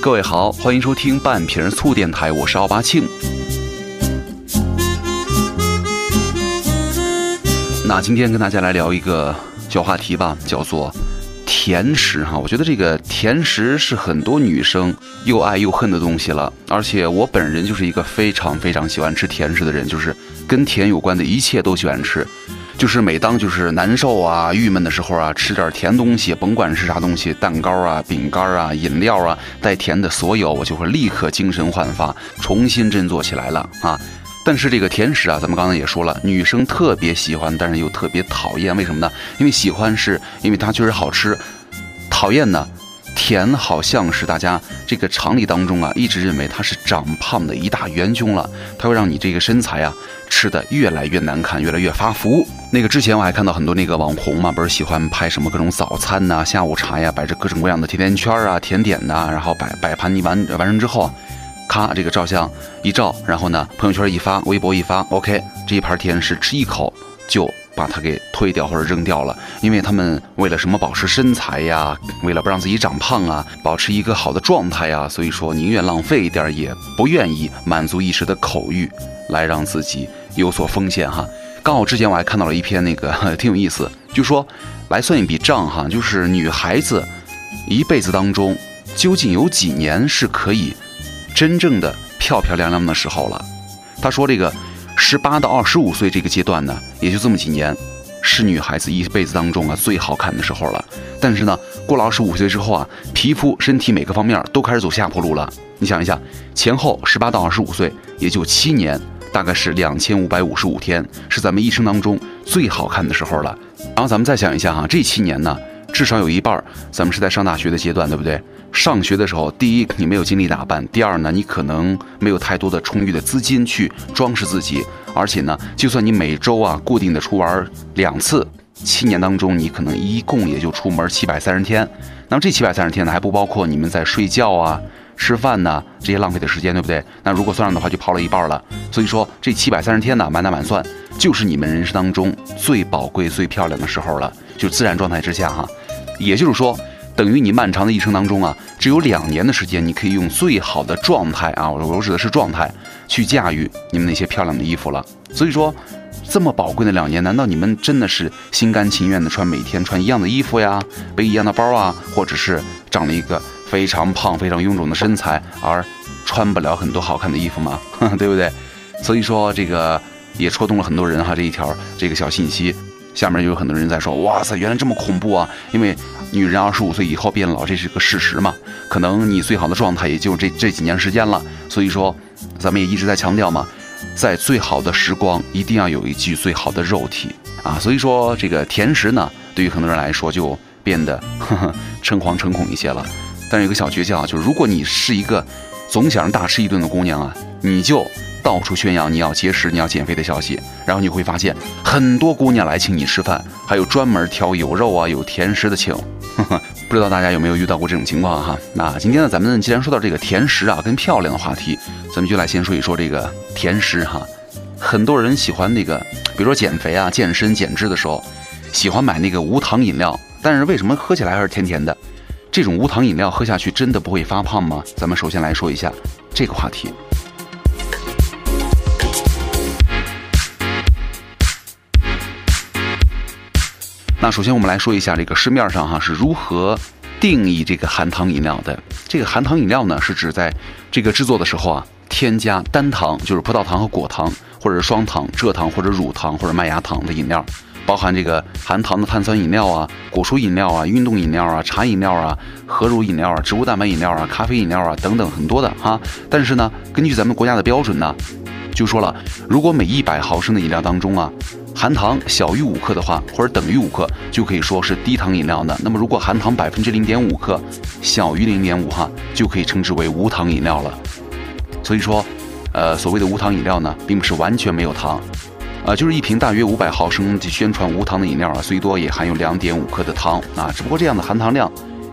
各位好，欢迎收听半瓶醋电台，我是奥巴庆。那今天跟大家来聊一个小话题吧，叫做甜食哈。我觉得这个甜食是很多女生又爱又恨的东西了，而且我本人就是一个非常非常喜欢吃甜食的人，就是跟甜有关的一切都喜欢吃。就是每当就是难受啊、郁闷的时候啊，吃点甜东西，甭管是啥东西，蛋糕啊、饼干啊、饮料啊，带甜的所有，我就会立刻精神焕发，重新振作起来了啊。但是这个甜食啊，咱们刚才也说了，女生特别喜欢，但是又特别讨厌，为什么呢？因为喜欢是因为它确实好吃，讨厌呢，甜好像是大家这个常理当中啊，一直认为它是长胖的一大元凶了，它会让你这个身材啊。吃的越来越难看，越来越发福。那个之前我还看到很多那个网红嘛，不是喜欢拍什么各种早餐呐、下午茶呀，摆着各种各样的甜甜圈啊、甜点呐，然后摆摆盘你完完成之后，咔，这个照相一照，然后呢，朋友圈一发，微博一发，OK，这一盘甜食吃一口就把它给推掉或者扔掉了，因为他们为了什么保持身材呀，为了不让自己长胖啊，保持一个好的状态呀，所以说宁愿浪费一点，也不愿意满足一时的口欲，来让自己。有所风险哈，刚好之前我还看到了一篇那个挺有意思，就说来算一笔账哈，就是女孩子一辈子当中究竟有几年是可以真正的漂漂亮亮的时候了？他说这个十八到二十五岁这个阶段呢，也就这么几年，是女孩子一辈子当中啊最好看的时候了。但是呢，过了二十五岁之后啊，皮肤、身体每个方面都开始走下坡路了。你想一下，前后十八到二十五岁也就七年。大概是两千五百五十五天，是咱们一生当中最好看的时候了。然后咱们再想一下哈，这七年呢，至少有一半咱们是在上大学的阶段，对不对？上学的时候，第一你没有精力打扮，第二呢，你可能没有太多的充裕的资金去装饰自己，而且呢，就算你每周啊固定的出玩两次，七年当中你可能一共也就出门七百三十天。那么这七百三十天呢，还不包括你们在睡觉啊。吃饭呢，这些浪费的时间，对不对？那如果算上的话，就抛了一半了。所以说，这七百三十天呢，满打满算，就是你们人生当中最宝贵、最漂亮的时候了。就自然状态之下哈，也就是说，等于你漫长的一生当中啊，只有两年的时间，你可以用最好的状态啊，我我指的是状态，去驾驭你们那些漂亮的衣服了。所以说，这么宝贵的两年，难道你们真的是心甘情愿的穿每天穿一样的衣服呀，背一样的包啊，或者是长了一个？非常胖、非常臃肿的身材，而穿不了很多好看的衣服吗？对不对？所以说这个也戳动了很多人哈。这一条这个小信息，下面就有很多人在说：“哇塞，原来这么恐怖啊！”因为女人二十五岁以后变老，这是个事实嘛。可能你最好的状态也就这这几年时间了。所以说，咱们也一直在强调嘛，在最好的时光一定要有一具最好的肉体啊。所以说，这个甜食呢，对于很多人来说就变得 诚惶诚恐一些了。但是有个小诀窍，就是如果你是一个总想着大吃一顿的姑娘啊，你就到处宣扬你要节食、你要减肥的消息，然后你会发现很多姑娘来请你吃饭，还有专门挑有肉啊、有甜食的请。不知道大家有没有遇到过这种情况哈？那今天呢，咱们既然说到这个甜食啊跟漂亮的话题，咱们就来先说一说这个甜食哈。很多人喜欢那个，比如说减肥啊、健身、减脂的时候，喜欢买那个无糖饮料，但是为什么喝起来还是甜甜的？这种无糖饮料喝下去真的不会发胖吗？咱们首先来说一下这个话题。那首先我们来说一下这个市面上哈是如何定义这个含糖饮料的。这个含糖饮料呢是指在这个制作的时候啊添加单糖，就是葡萄糖和果糖，或者是双糖、蔗糖或者乳糖或者麦芽糖的饮料。包含这个含糖的碳酸饮料啊、果蔬饮料啊、运动饮料啊、茶饮料啊、合乳饮料啊、植物蛋白饮料啊、咖啡饮料啊等等很多的哈。但是呢，根据咱们国家的标准呢，就说了，如果每一百毫升的饮料当中啊，含糖小于五克的话，或者等于五克，就可以说是低糖饮料的。那么如果含糖百分之零点五克，小于零点五哈，就可以称之为无糖饮料了。所以说，呃，所谓的无糖饮料呢，并不是完全没有糖。啊，就是一瓶大约五百毫升的宣传无糖的饮料啊，最多也含有两点五克的糖啊。只不过这样的含糖量，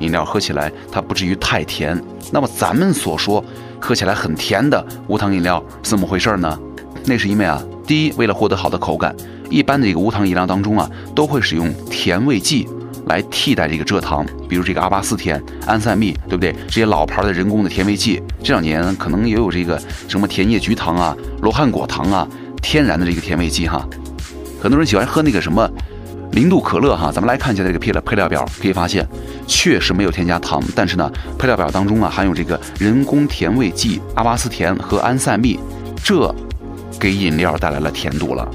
饮料喝起来它不至于太甜。那么咱们所说喝起来很甜的无糖饮料怎么回事呢？那是因为啊，第一，为了获得好的口感，一般的这个无糖饮料当中啊，都会使用甜味剂来替代这个蔗糖，比如这个阿巴斯甜、安赛蜜，对不对？这些老牌的人工的甜味剂，这两年可能也有这个什么甜叶菊糖啊、罗汉果糖啊，天然的这个甜味剂哈。很多人喜欢喝那个什么零度可乐哈，咱们来看一下这个配料配料表，可以发现确实没有添加糖，但是呢，配料表当中啊含有这个人工甜味剂阿巴斯甜和安赛蜜，这给饮料带来了甜度了。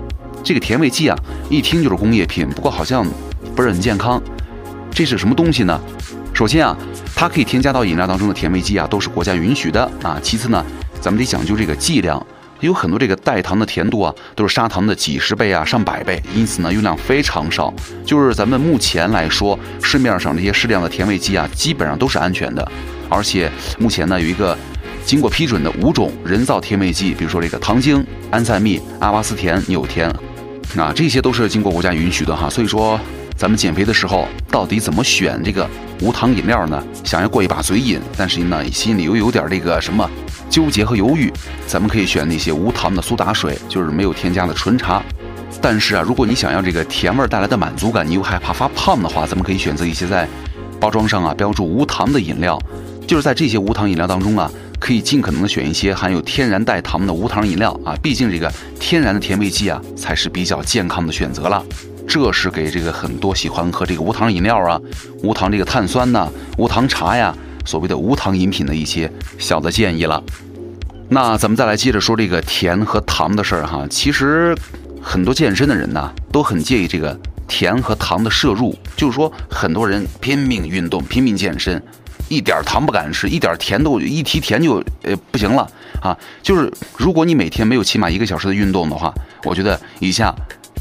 这个甜味剂啊，一听就是工业品，不过好像不是很健康。这是什么东西呢？首先啊，它可以添加到饮料当中的甜味剂啊，都是国家允许的啊。其次呢，咱们得讲究这个剂量，有很多这个代糖的甜度啊，都是砂糖的几十倍啊、上百倍，因此呢，用量非常少。就是咱们目前来说，市面上这些适量的甜味剂啊，基本上都是安全的。而且目前呢，有一个经过批准的五种人造甜味剂，比如说这个糖精、安赛蜜、阿巴斯甜、纽甜，啊，这些都是经过国家允许的哈。所以说。咱们减肥的时候到底怎么选这个无糖饮料呢？想要过一把嘴瘾，但是呢心里又有点这个什么纠结和犹豫。咱们可以选那些无糖的苏打水，就是没有添加的纯茶。但是啊，如果你想要这个甜味带来的满足感，你又害怕发胖的话，咱们可以选择一些在包装上啊标注无糖的饮料。就是在这些无糖饮料当中啊，可以尽可能的选一些含有天然代糖的无糖饮料啊。毕竟这个天然的甜味剂啊，才是比较健康的选择了。这是给这个很多喜欢喝这个无糖饮料啊、无糖这个碳酸呐、无糖茶呀，所谓的无糖饮品的一些小的建议了。那咱们再来接着说这个甜和糖的事儿哈。其实很多健身的人呢，都很介意这个甜和糖的摄入。就是说，很多人拼命运动、拼命健身，一点糖不敢吃，一点甜都一提甜就呃不行了啊。就是如果你每天没有起码一个小时的运动的话，我觉得以下。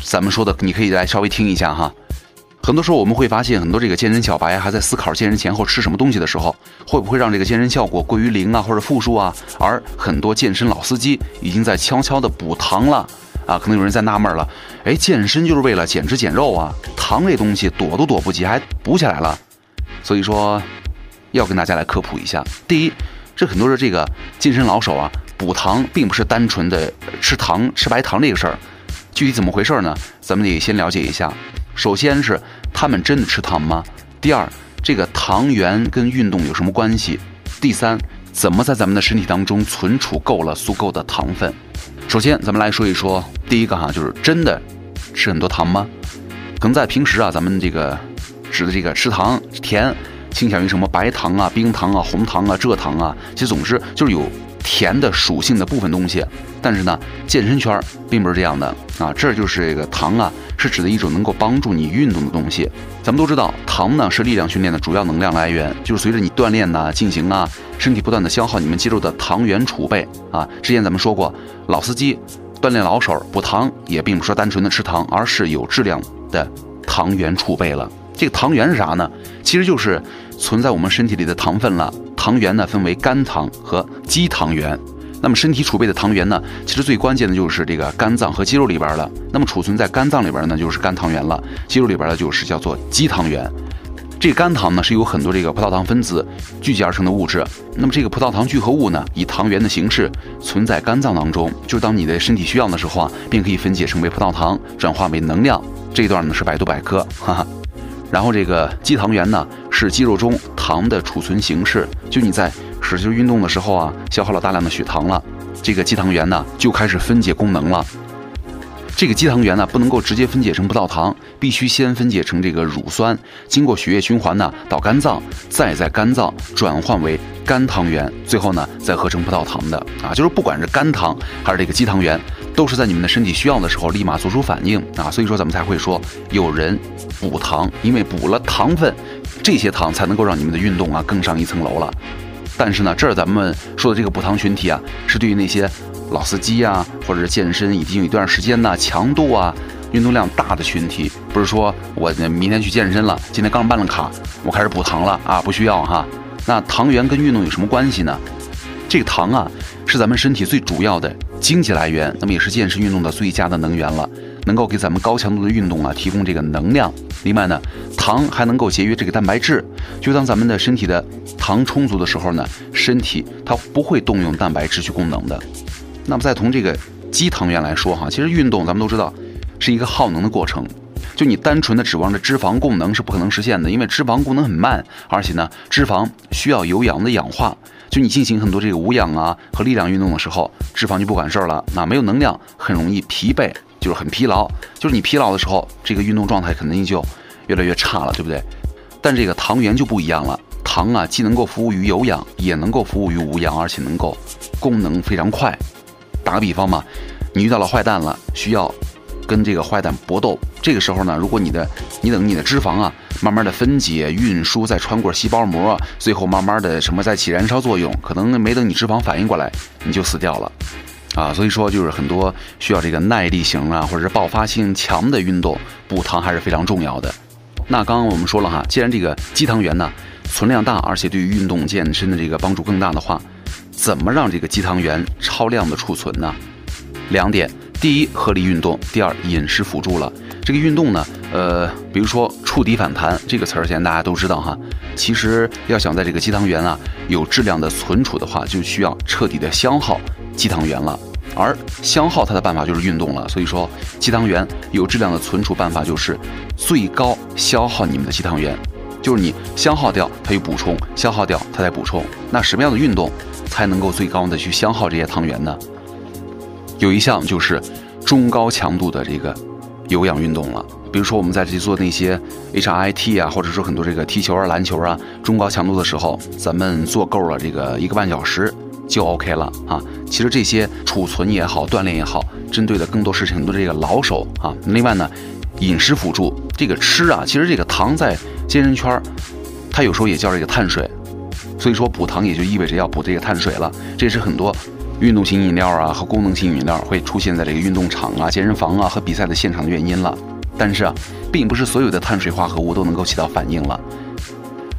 咱们说的，你可以来稍微听一下哈。很多时候我们会发现，很多这个健身小白还在思考健身前后吃什么东西的时候，会不会让这个健身效果归于零啊，或者负数啊？而很多健身老司机已经在悄悄的补糖了啊。可能有人在纳闷了，哎，健身就是为了减脂减肉啊，糖这东西躲都躲不及，还补起来了。所以说，要跟大家来科普一下。第一，这很多的这个健身老手啊，补糖并不是单纯的吃糖吃白糖这个事儿。具体怎么回事儿呢？咱们得先了解一下。首先是他们真的吃糖吗？第二，这个糖原跟运动有什么关系？第三，怎么在咱们的身体当中存储够了足够的糖分？首先，咱们来说一说第一个哈，就是真的吃很多糖吗？可能在平时啊，咱们这个指的这个吃糖甜，倾向于什么白糖啊、冰糖啊、红糖啊、蔗糖啊，其实总之就是有。甜的属性的部分东西，但是呢，健身圈并不是这样的啊。这就是这个糖啊，是指的一种能够帮助你运动的东西。咱们都知道，糖呢是力量训练的主要能量来源，就是随着你锻炼呐进行啊，身体不断的消耗你们肌肉的糖原储备啊。之前咱们说过，老司机锻炼老手补糖，也并不是单纯的吃糖，而是有质量的糖原储备了。这个糖原是啥呢？其实就是存在我们身体里的糖分了。糖原呢分为肝糖和肌糖原，那么身体储备的糖原呢，其实最关键的就是这个肝脏和肌肉里边了。那么储存在肝脏里边呢，就是肝糖原了；肌肉里边的就是叫做肌糖原。这个肝糖呢是由很多这个葡萄糖分子聚集而成的物质。那么这个葡萄糖聚合物呢，以糖原的形式存在肝脏当中，就是当你的身体需要的时候啊，便可以分解成为葡萄糖，转化为能量。这一段呢是百度百科，哈哈。然后这个肌糖原呢，是肌肉中糖的储存形式。就你在使劲运动的时候啊，消耗了大量的血糖了，这个肌糖原呢就开始分解功能了。这个肌糖原呢不能够直接分解成葡萄糖，必须先分解成这个乳酸，经过血液循环呢到肝脏，再在肝脏转换为肝糖原，最后呢再合成葡萄糖的啊。就是不管是肝糖还是这个肌糖原。都是在你们的身体需要的时候立马做出反应啊，所以说咱们才会说有人补糖，因为补了糖分，这些糖才能够让你们的运动啊更上一层楼了。但是呢，这儿咱们说的这个补糖群体啊，是对于那些老司机啊，或者是健身已经有一段时间呢，强度啊，运动量大的群体，不是说我明天去健身了，今天刚办了卡，我开始补糖了啊，不需要哈。那糖原跟运动有什么关系呢？这个糖啊，是咱们身体最主要的经济来源，那么也是健身运动的最佳的能源了，能够给咱们高强度的运动啊提供这个能量。另外呢，糖还能够节约这个蛋白质，就当咱们的身体的糖充足的时候呢，身体它不会动用蛋白质去供能的。那么再从这个肌糖原来说哈，其实运动咱们都知道是一个耗能的过程，就你单纯的指望着脂肪供能是不可能实现的，因为脂肪供能很慢，而且呢，脂肪需要有氧的氧化。就你进行很多这个无氧啊和力量运动的时候，脂肪就不管事儿了，那没有能量，很容易疲惫，就是很疲劳。就是你疲劳的时候，这个运动状态肯定就越来越差了，对不对？但这个糖原就不一样了，糖啊既能够服务于有氧，也能够服务于无氧，而且能够功能非常快。打个比方嘛，你遇到了坏蛋了，需要跟这个坏蛋搏斗。这个时候呢，如果你的你等你的脂肪啊，慢慢的分解、运输，再穿过细胞膜，最后慢慢的什么再起燃烧作用，可能没等你脂肪反应过来，你就死掉了，啊，所以说就是很多需要这个耐力型啊，或者是爆发性强的运动，补糖还是非常重要的。那刚刚我们说了哈，既然这个肌糖原呢存量大，而且对于运动健身的这个帮助更大的话，怎么让这个肌糖原超量的储存呢？两点。第一，合理运动；第二，饮食辅助了。这个运动呢，呃，比如说触底反弹这个词儿，现在大家都知道哈。其实要想在这个肌糖原啊有质量的存储的话，就需要彻底的消耗肌糖原了。而消耗它的办法就是运动了。所以说，肌糖原有质量的存储办法就是最高消耗你们的肌糖原，就是你消耗掉它又补充，消耗掉它再补充。那什么样的运动才能够最高的去消耗这些糖原呢？有一项就是中高强度的这个有氧运动了，比如说我们在这做那些 HIT 啊，或者说很多这个踢球啊、篮球啊，中高强度的时候，咱们做够了这个一个半小时就 OK 了啊。其实这些储存也好，锻炼也好，针对的更多是很多这个老手啊。另外呢，饮食辅助这个吃啊，其实这个糖在健身圈儿，它有时候也叫这个碳水，所以说补糖也就意味着要补这个碳水了，这是很多。运动型饮料啊和功能性饮料会出现在这个运动场啊、健身房啊和比赛的现场的原因了，但是啊，并不是所有的碳水化合物都能够起到反应了。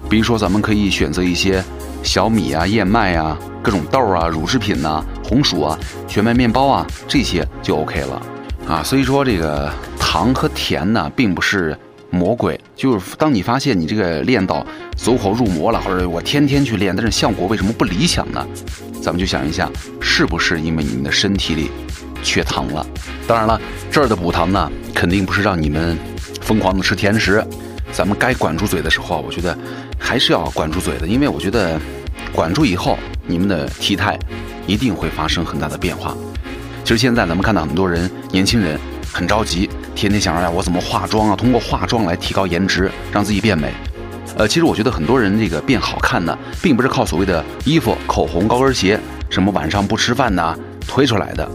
比如说，咱们可以选择一些小米啊、燕麦啊、各种豆啊、乳制品呐、红薯啊、全麦面包啊，这些就 OK 了啊。所以说，这个糖和甜呢，并不是。魔鬼就是当你发现你这个练到走火入魔了，或者我天天去练，但是效果为什么不理想呢？咱们就想一下，是不是因为你们的身体里缺糖了？当然了，这儿的补糖呢，肯定不是让你们疯狂的吃甜食。咱们该管住嘴的时候啊，我觉得还是要管住嘴的，因为我觉得管住以后，你们的体态一定会发生很大的变化。其实现在咱们看到很多人，年轻人很着急。天天想着呀，我怎么化妆啊？通过化妆来提高颜值，让自己变美。呃，其实我觉得很多人这个变好看呢，并不是靠所谓的衣服、口红、高跟鞋，什么晚上不吃饭呐推出来的。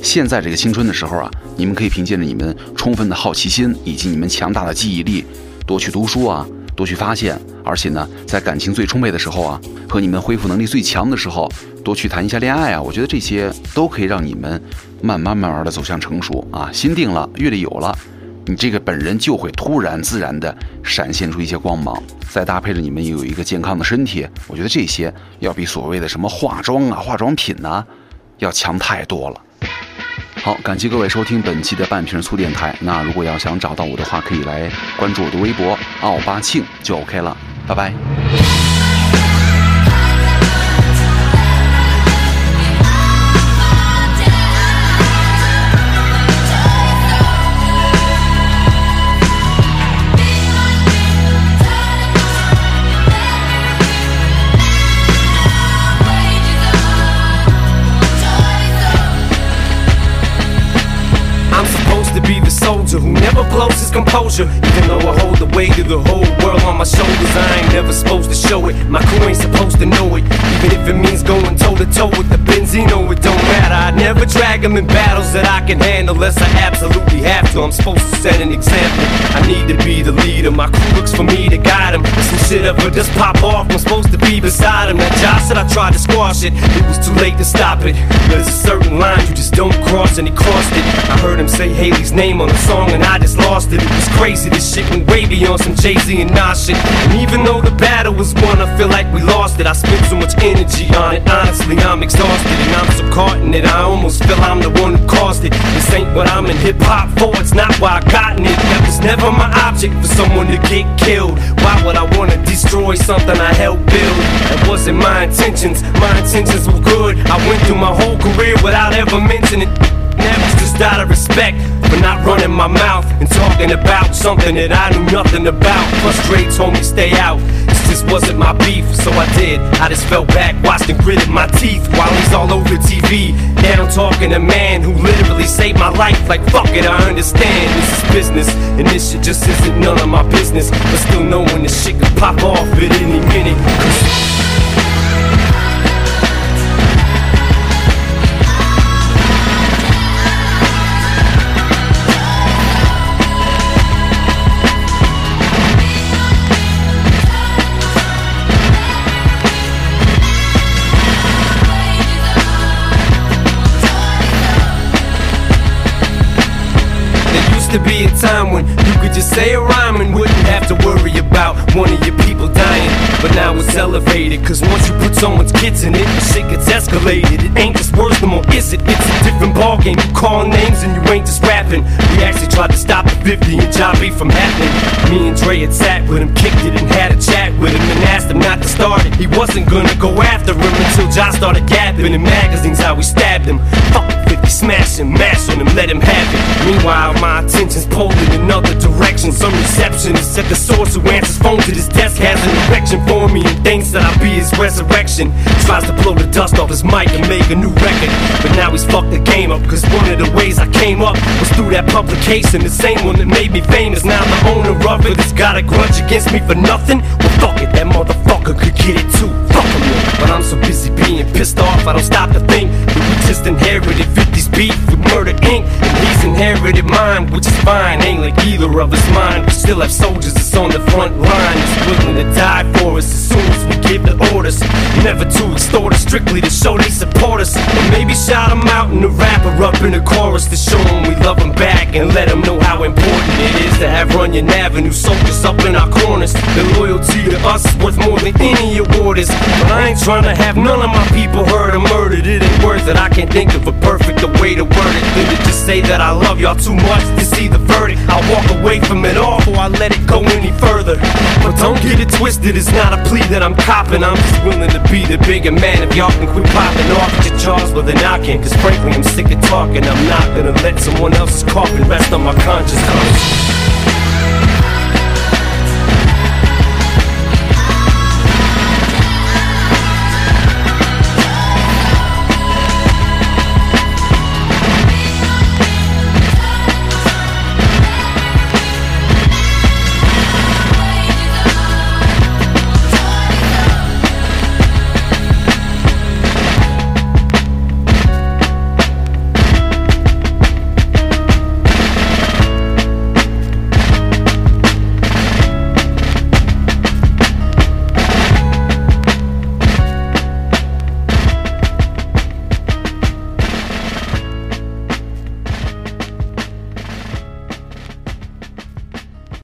现在这个青春的时候啊，你们可以凭借着你们充分的好奇心以及你们强大的记忆力，多去读书啊，多去发现。而且呢，在感情最充沛的时候啊，和你们恢复能力最强的时候，多去谈一下恋爱啊。我觉得这些都可以让你们。慢慢慢慢的走向成熟啊，心定了，阅历有了，你这个本人就会突然自然的闪现出一些光芒，再搭配着你们有一个健康的身体，我觉得这些要比所谓的什么化妆啊、化妆品呐，要强太多了。好，感谢各位收听本期的半瓶醋电台。那如果要想找到我的话，可以来关注我的微博奥巴庆就 OK 了，拜拜。Composure. Even though I hold the weight of the whole world on my shoulders, I ain't never supposed to show it. My crew ain't supposed to know it. Even if it means going toe to toe with the Benzino, it don't matter. I never drag them in battles that I can handle unless I absolutely have to. I'm supposed to set an example. I need to be the leader. My crew looks for me to guide them. Some shit ever just pop off. I'm supposed to be beside him. That Josh said I tried to squash it. It was too late to stop it. There's a certain line you just don't cross, and he crossed it. I heard him say Haley's name on the song and I just lost it. It was crazy. This shit went wavy on some Jay Z and And even though the battle was won, I feel like we lost it. I spent so much energy on it. Honestly, I'm exhausted and I'm so caught in it. I almost feel I'm the one who caused it. This ain't what I'm in hip hop for. It's not why I gotten it. That was never my object for someone to get killed. Why would I wanna destroy something I helped build? That wasn't my intentions. My intentions were good. I went through my whole career without ever mentioning. Never just out of respect for not running my mouth and talking about something that I knew nothing about. Told me stay out. This just wasn't my beef, so I did. I just fell back, watched and gritted my teeth while he's all over TV. Now I'm talking to a man who literally saved my life. Like, fuck it, I understand. This is business, and this shit just isn't none of my business. But still knowing this shit could pop off at any minute. To be a time when you could just say a rhyme and wouldn't have to worry about one of your people dying. But now it's elevated, cause once you put someone's kids in it, shit gets escalated. It ain't just words no more, is it? It's a different ballgame. You call names and you ain't just rapping. We actually tried to stop the 50 and Jobby from happening. Me and Dre had sat with him, kicked it and had a chat with him and asked him not to start it. He wasn't gonna go after him until Josh started gabbing in magazines how we stabbed him. Fuck 50, smash him, mash on him, let him have it. Meanwhile, my attention's pulled in another direction. Some receptionist at the source who answers phone to this desk has an erection for me and thinks that I'll be his resurrection. Tries to blow the dust off his mic and make a new record. But now he's fucked the game up, cause one of the ways I came up was through that publication. The same one that made me famous. Now the owner of it has got a grudge against me for nothing. Well, fuck it, that motherfucker could get it too. Fuck him, but I'm so busy being pissed off, I don't stop to think just inherited 50's beef with Murder Inc. And he's inherited mine, which is fine. Ain't like either of us mine. We still have soldiers that's on the front line, that's willing to die for us as soon as we give the orders. Never to extort us, strictly to show they support us. Or maybe shout them out in the rapper up in the chorus to show them we love them back and let them know how important it is to have Runyon Avenue soldiers up in our corners. Their loyalty to us is worth more than any award is. But I ain't trying to have none of my people hurt or worth it. I can't think of a perfect way to word it than to just say that I love y'all too much to see the verdict. I'll walk away from it all before I let it go any further. But don't get it twisted, it's not a plea that I'm copping. I'm just willing to be the bigger man if y'all can quit popping off at your jaws with a knocking. Cause frankly, I'm sick of talking. I'm not gonna let someone else's coffin rest on my conscience.